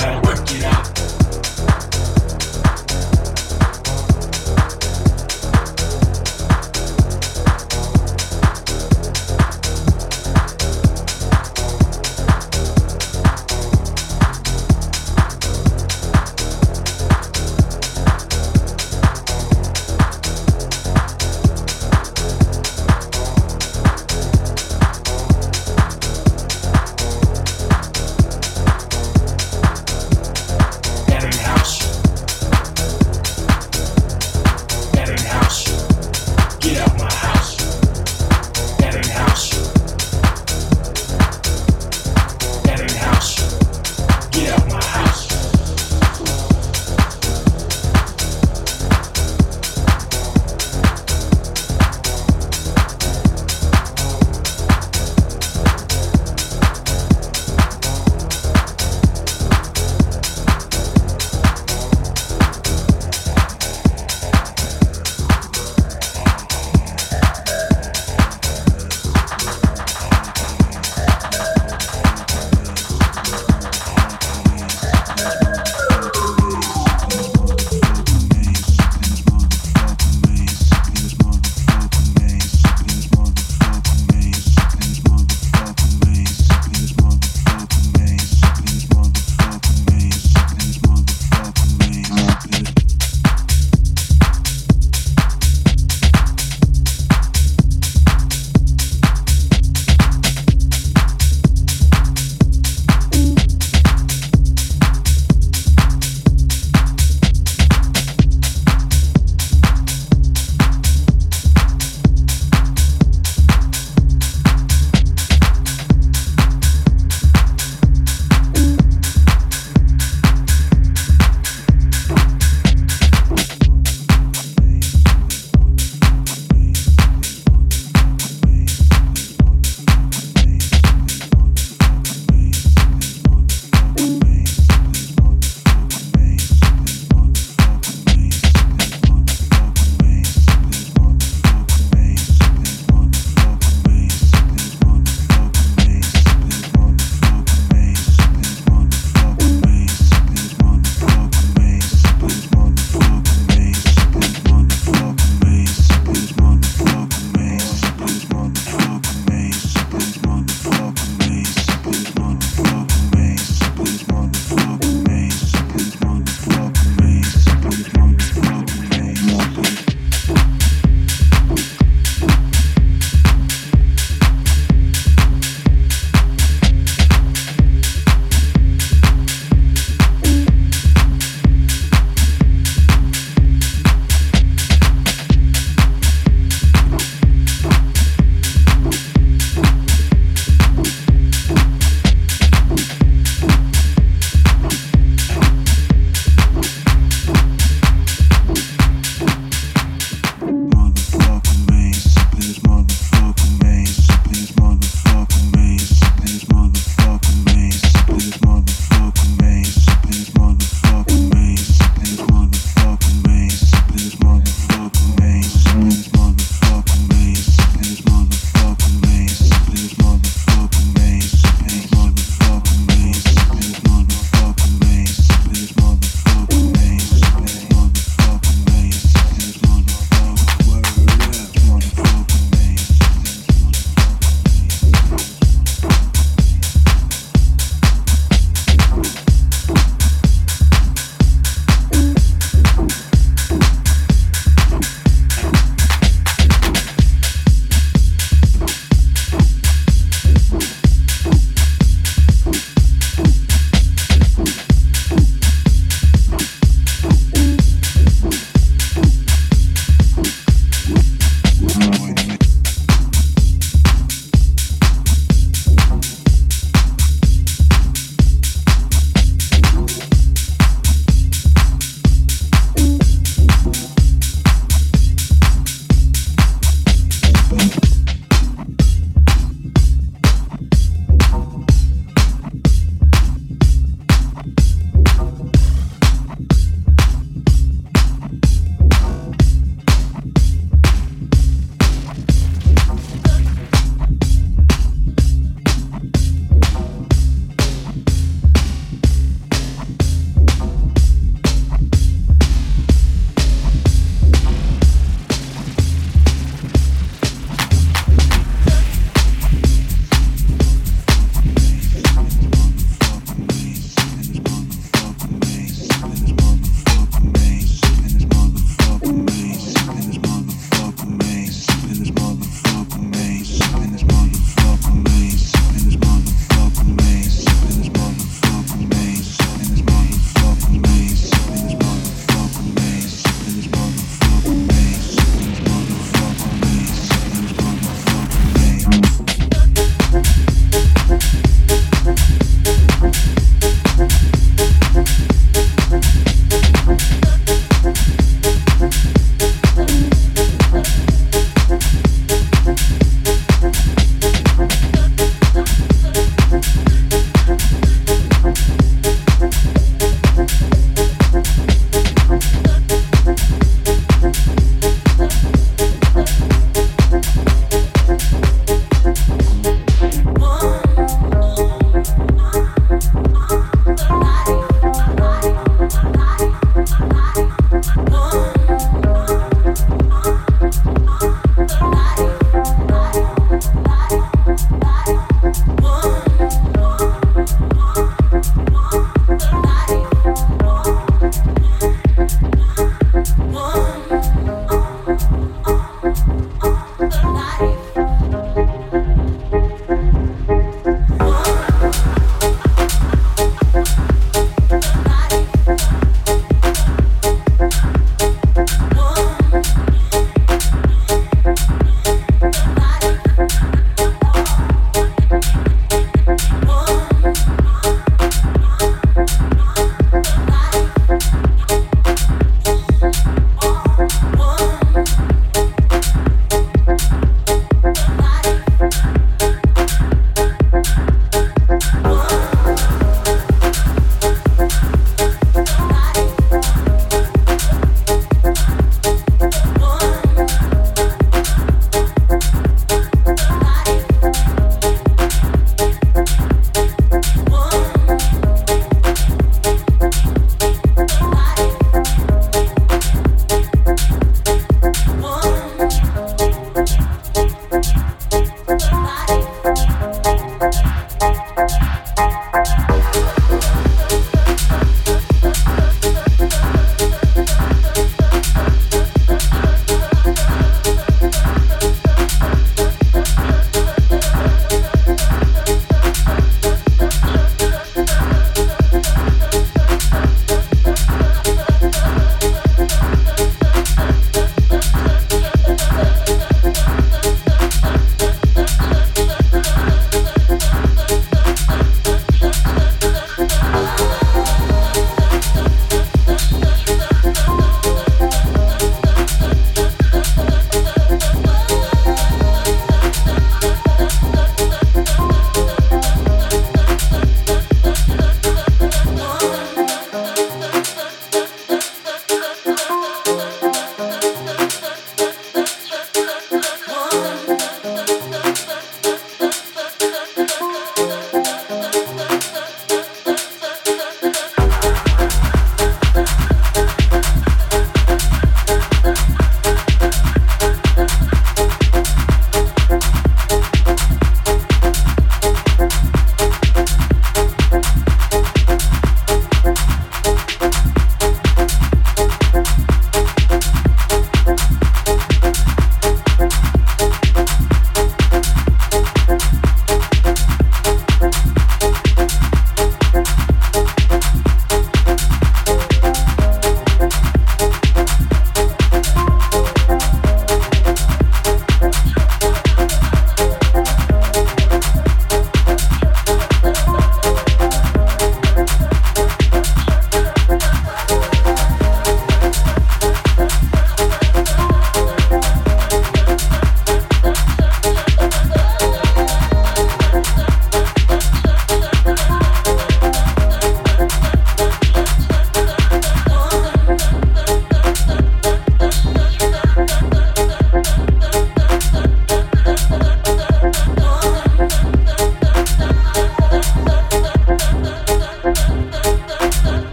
out, work it out.